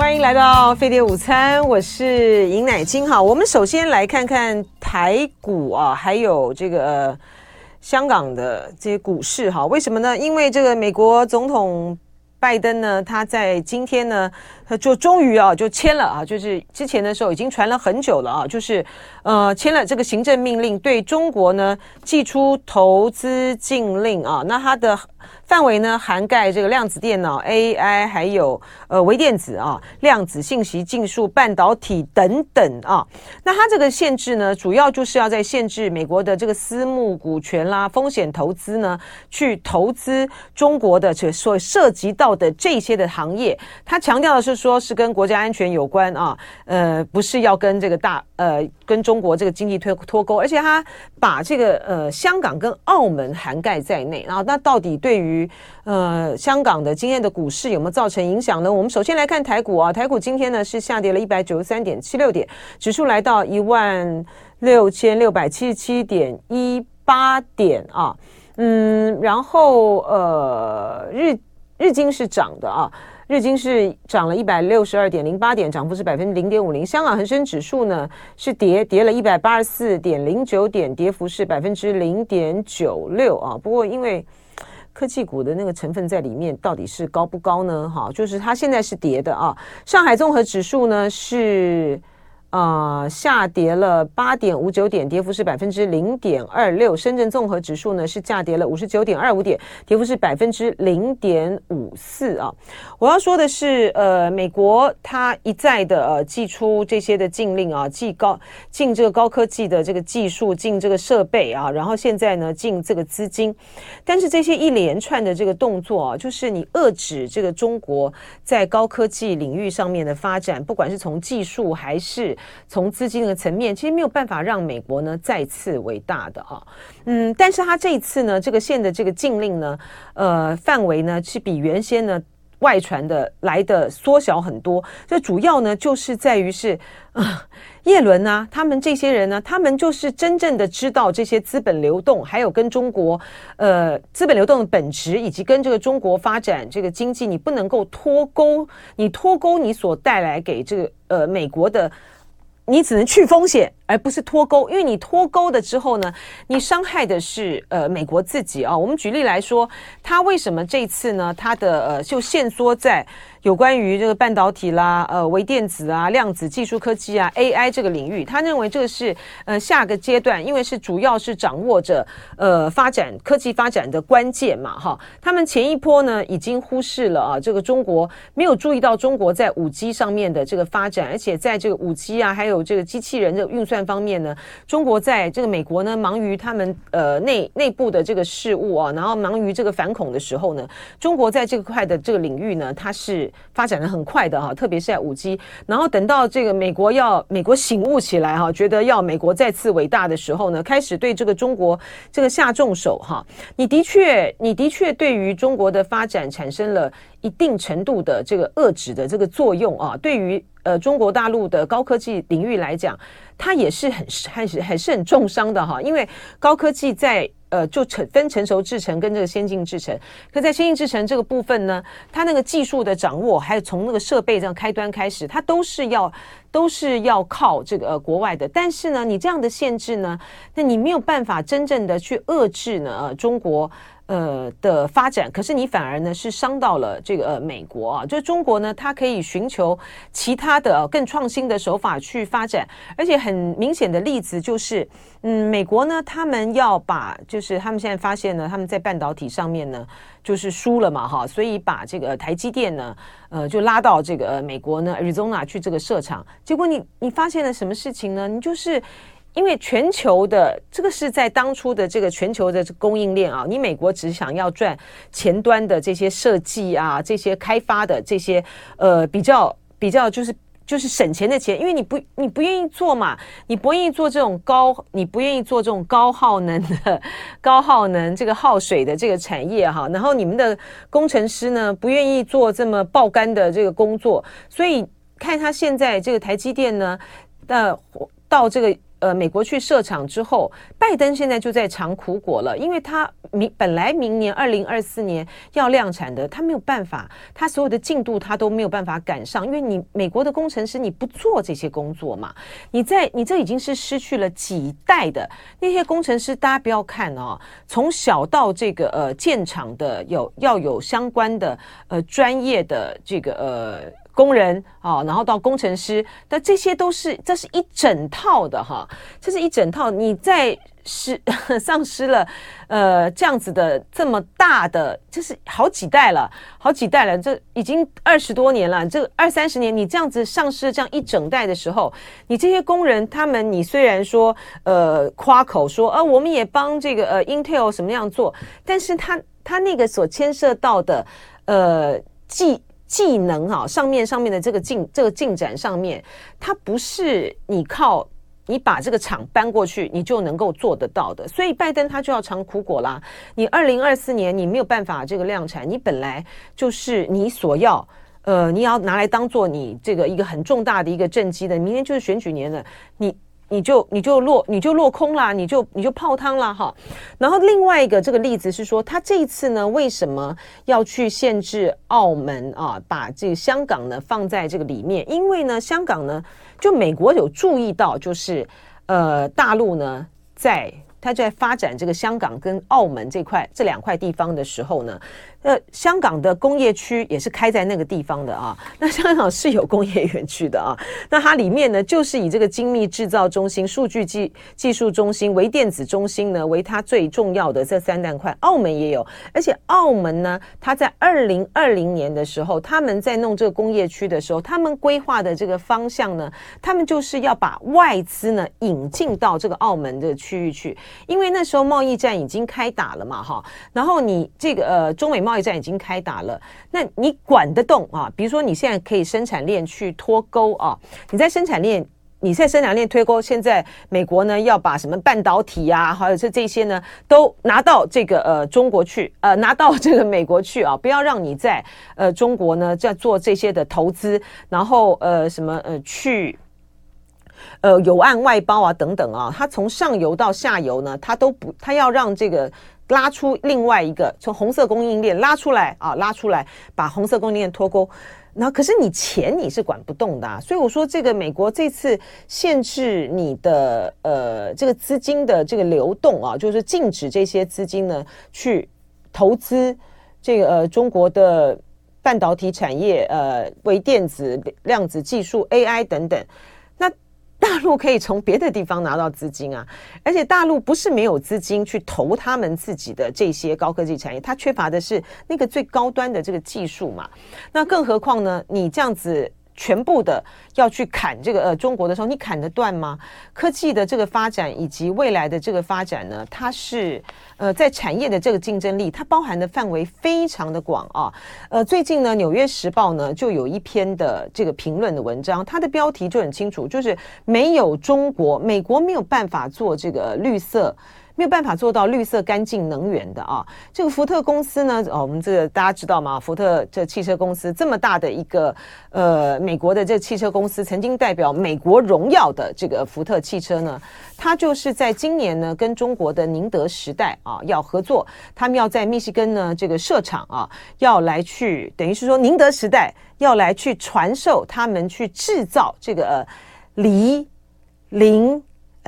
欢迎来到飞碟午餐，我是尹乃菁。哈，我们首先来看看台股啊，还有这个、香港的这些股市哈。为什么呢？因为这个美国总统拜登呢，他在今天呢，他就终于啊，就签了啊，就是之前的时候已经传了很久了啊，就是呃签了这个行政命令，对中国呢祭出投资禁令啊。那他的。范围呢，涵盖这个量子电脑、AI，还有呃微电子啊、量子信息技术、半导体等等啊。那它这个限制呢，主要就是要在限制美国的这个私募股权啦、风险投资呢，去投资中国的这所涉及到的这些的行业。他强调的是说，是跟国家安全有关啊，呃，不是要跟这个大呃跟中国这个经济脱脱钩，而且他把这个呃香港跟澳门涵盖在内。啊，那到底对于呃，香港的今天的股市有没有造成影响呢？我们首先来看台股啊，台股今天呢是下跌了一百九十三点七六点，指数来到一万六千六百七十七点一八点啊，嗯，然后呃日日经是涨的啊，日经是涨了一百六十二点零八点，涨幅是百分之零点五零。香港恒生指数呢是跌跌了一百八十四点零九点，跌幅是百分之零点九六啊。不过因为科技股的那个成分在里面到底是高不高呢？哈，就是它现在是跌的啊。上海综合指数呢是。啊、下跌了八点五九点，跌幅是百分之零点二六。深圳综合指数呢是下跌了五十九点二五点，跌幅是百分之零点五四啊。我要说的是，呃，美国它一再的呃祭出这些的禁令啊，禁高禁这个高科技的这个技术，禁这个设备啊，然后现在呢禁这个资金。但是这些一连串的这个动作啊，就是你遏制这个中国在高科技领域上面的发展，不管是从技术还是从资金的层面，其实没有办法让美国呢再次伟大的啊，嗯，但是他这一次呢，这个线的这个禁令呢，呃，范围呢是比原先呢外传的来的缩小很多。这主要呢就是在于是啊，叶伦啊，他们这些人呢，他们就是真正的知道这些资本流动，还有跟中国呃资本流动的本质，以及跟这个中国发展这个经济，你不能够脱钩，你脱钩你所带来给这个呃美国的。你只能去风险，而不是脱钩，因为你脱钩的之后呢，你伤害的是呃美国自己啊。我们举例来说，他为什么这次呢？他的呃就限缩在。有关于这个半导体啦、呃微电子啊、量子技术科技啊、AI 这个领域，他认为这个是呃下个阶段，因为是主要是掌握着呃发展科技发展的关键嘛，哈。他们前一波呢已经忽视了啊，这个中国没有注意到中国在五 G 上面的这个发展，而且在这个五 G 啊，还有这个机器人的运算方面呢，中国在这个美国呢忙于他们呃内内部的这个事务啊，然后忙于这个反恐的时候呢，中国在这个块的这个领域呢，它是。发展的很快的哈，特别是在五 G，然后等到这个美国要美国醒悟起来哈，觉得要美国再次伟大的时候呢，开始对这个中国这个下重手哈。你的确，你的确对于中国的发展产生了一定程度的这个遏制的这个作用啊。对于呃中国大陆的高科技领域来讲，它也是很还是还是很重伤的哈，因为高科技在。呃，就成分成熟制程跟这个先进制程，可在先进制程这个部分呢，它那个技术的掌握，还有从那个设备这样开端开始，它都是要都是要靠这个国外的。但是呢，你这样的限制呢，那你没有办法真正的去遏制呢，呃，中国。呃的发展，可是你反而呢是伤到了这个呃美国啊，就中国呢，它可以寻求其他的、更创新的手法去发展，而且很明显的例子就是，嗯，美国呢，他们要把就是他们现在发现呢，他们在半导体上面呢就是输了嘛哈，所以把这个台积电呢，呃，就拉到这个、美国呢 Arizona 去这个设厂，结果你你发现了什么事情呢？你就是。因为全球的这个是在当初的这个全球的供应链啊，你美国只想要赚前端的这些设计啊，这些开发的这些呃比较比较就是就是省钱的钱，因为你不你不愿意做嘛，你不愿意做这种高，你不愿意做这种高耗能的高耗能这个耗水的这个产业哈，然后你们的工程师呢不愿意做这么爆肝的这个工作，所以看他现在这个台积电呢的到这个。呃美国去设厂之后，拜登现在就在尝苦果了，因为他明本来明年二零二四年要量产的，他没有办法，他所有的进度他都没有办法赶上，因为你美国的工程师你不做这些工作嘛，你在你这已经是失去了几代的那些工程师，大家不要看哦，从小到这个呃建厂的有要有相关的呃专业的这个呃。工人啊，然后到工程师，那这些都是这是一整套的哈，这是一整套。你在失 丧失了呃这样子的这么大的，这是好几代了，好几代了，这已经二十多年了，这二三十年你这样子丧失了这样一整代的时候，你这些工人他们，你虽然说呃夸口说呃我们也帮这个呃 Intel 什么样做，但是他他那个所牵涉到的呃技。技能哈，上面上面的这个进这个进展上面，它不是你靠你把这个厂搬过去，你就能够做得到的。所以拜登他就要尝苦果啦。你二零二四年你没有办法这个量产，你本来就是你所要呃你要拿来当做你这个一个很重大的一个政绩的，明年就是选举年了，你。你就你就落你就落空啦，你就你就泡汤了哈。然后另外一个这个例子是说，他这一次呢，为什么要去限制澳门啊，把这个香港呢放在这个里面？因为呢，香港呢，就美国有注意到，就是呃，大陆呢在他在发展这个香港跟澳门这块这两块地方的时候呢。呃，香港的工业区也是开在那个地方的啊。那香港是有工业园区的啊。那它里面呢，就是以这个精密制造中心、数据技技术中心、微电子中心呢为它最重要的这三大块。澳门也有，而且澳门呢，它在二零二零年的时候，他们在弄这个工业区的时候，他们规划的这个方向呢，他们就是要把外资呢引进到这个澳门的区域去，因为那时候贸易战已经开打了嘛，哈。然后你这个呃，中美贸贸易战已经开打了，那你管得动啊？比如说你现在可以生产链去脱钩啊？你在生产链，你在生产链脱钩。现在美国呢要把什么半导体啊，还有这这些呢，都拿到这个呃中国去，呃拿到这个美国去啊，不要让你在呃中国呢在做这些的投资，然后呃什么呃去呃有案外包啊等等啊，它从上游到下游呢，它都不，它要让这个。拉出另外一个从红色供应链拉出来啊，拉出来把红色供应链脱钩。那可是你钱你是管不动的啊，所以我说这个美国这次限制你的呃这个资金的这个流动啊，就是禁止这些资金呢去投资这个呃中国的半导体产业、呃微电子、量子技术、AI 等等。大陆可以从别的地方拿到资金啊，而且大陆不是没有资金去投他们自己的这些高科技产业，它缺乏的是那个最高端的这个技术嘛。那更何况呢，你这样子。全部的要去砍这个呃中国的时候，你砍得断吗？科技的这个发展以及未来的这个发展呢，它是呃在产业的这个竞争力，它包含的范围非常的广啊。呃，最近呢，《纽约时报》呢就有一篇的这个评论的文章，它的标题就很清楚，就是没有中国，美国没有办法做这个绿色。没有办法做到绿色干净能源的啊！这个福特公司呢，哦，我们这个大家知道吗？福特这汽车公司这么大的一个呃，美国的这汽车公司，曾经代表美国荣耀的这个福特汽车呢，它就是在今年呢，跟中国的宁德时代啊要合作，他们要在密西根呢这个设厂啊，要来去等于是说宁德时代要来去传授他们去制造这个呃锂磷。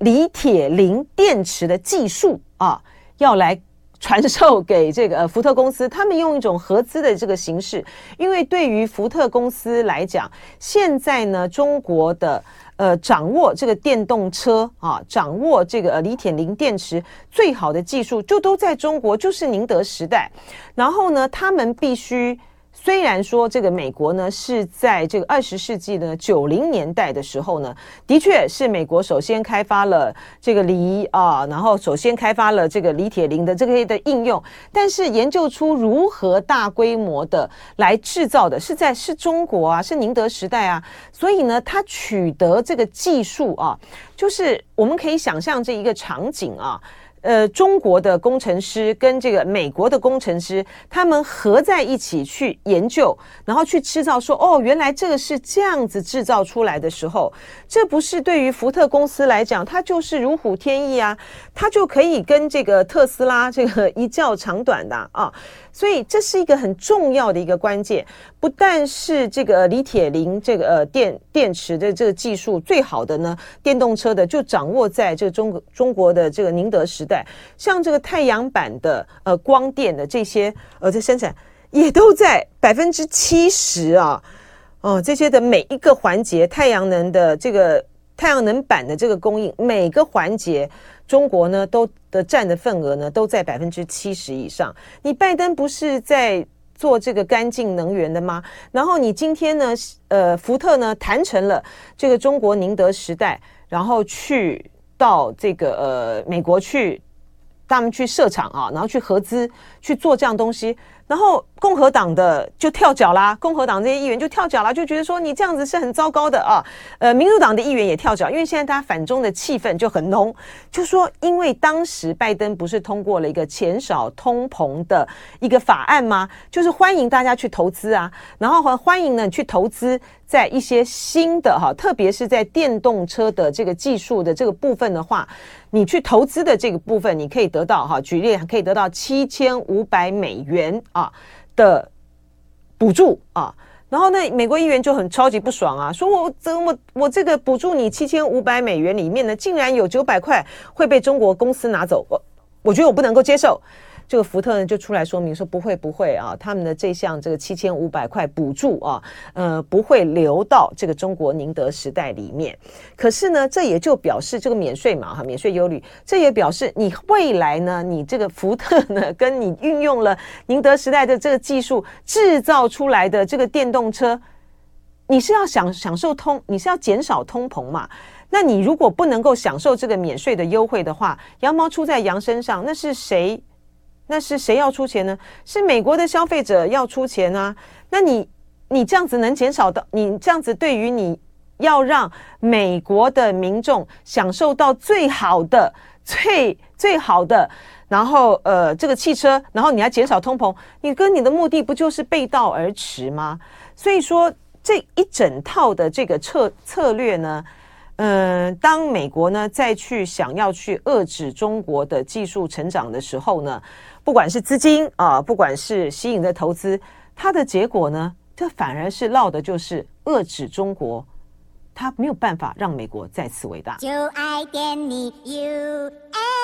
锂铁磷电池的技术啊，要来传授给这个福特公司，他们用一种合资的这个形式，因为对于福特公司来讲，现在呢，中国的呃掌握这个电动车啊，掌握这个呃锂铁磷电池最好的技术，就都在中国，就是宁德时代，然后呢，他们必须。虽然说这个美国呢是在这个二十世纪的九零年代的时候呢，的确是美国首先开发了这个锂啊，然后首先开发了这个锂铁磷的这个的应用，但是研究出如何大规模的来制造的是在是中国啊，是宁德时代啊，所以呢，它取得这个技术啊，就是我们可以想象这一个场景啊。呃，中国的工程师跟这个美国的工程师，他们合在一起去研究，然后去制造说，哦，原来这个是这样子制造出来的时候，这不是对于福特公司来讲，它就是如虎添翼啊，它就可以跟这个特斯拉这个一较长短的啊。所以这是一个很重要的一个关键，不但是这个锂铁磷这个呃电电池的这个技术最好的呢，电动车的就掌握在这个中国中国的这个宁德时代，像这个太阳板的呃光电的这些呃在生产也都在百分之七十啊，哦这些的每一个环节，太阳能的这个太阳能板的这个供应每个环节。中国呢，都的占的份额呢，都在百分之七十以上。你拜登不是在做这个干净能源的吗？然后你今天呢，呃，福特呢谈成了这个中国宁德时代，然后去到这个呃美国去，他们去设厂啊，然后去合资去做这样东西。然后共和党的就跳脚啦，共和党这些议员就跳脚啦，就觉得说你这样子是很糟糕的啊。呃，民主党的议员也跳脚，因为现在大家反中的气氛就很浓，就说因为当时拜登不是通过了一个减少通膨的一个法案吗？就是欢迎大家去投资啊，然后欢迎呢去投资在一些新的哈，特别是在电动车的这个技术的这个部分的话，你去投资的这个部分，你可以得到哈，举例可以得到七千五百美元。啊的补助啊，然后呢，美国议员就很超级不爽啊，说我这我我这个补助你七千五百美元里面呢，竟然有九百块会被中国公司拿走，我我觉得我不能够接受。这个福特呢就出来说明说不会不会啊，他们的这项这个七千五百块补助啊，呃不会流到这个中国宁德时代里面。可是呢，这也就表示这个免税嘛哈，免税优率，这也表示你未来呢，你这个福特呢，跟你运用了宁德时代的这个技术制造出来的这个电动车，你是要享享受通，你是要减少通膨嘛？那你如果不能够享受这个免税的优惠的话，羊毛出在羊身上，那是谁？那是谁要出钱呢？是美国的消费者要出钱啊！那你你这样子能减少到？你这样子对于你要让美国的民众享受到最好的、最最好的，然后呃这个汽车，然后你要减少通膨，你跟你的目的不就是背道而驰吗？所以说这一整套的这个策策略呢，嗯、当美国呢再去想要去遏制中国的技术成长的时候呢，不管是资金啊，不管是吸引的投资，它的结果呢，这反而是落的就是遏制中国，它没有办法让美国再次伟大。就爱点你 UFO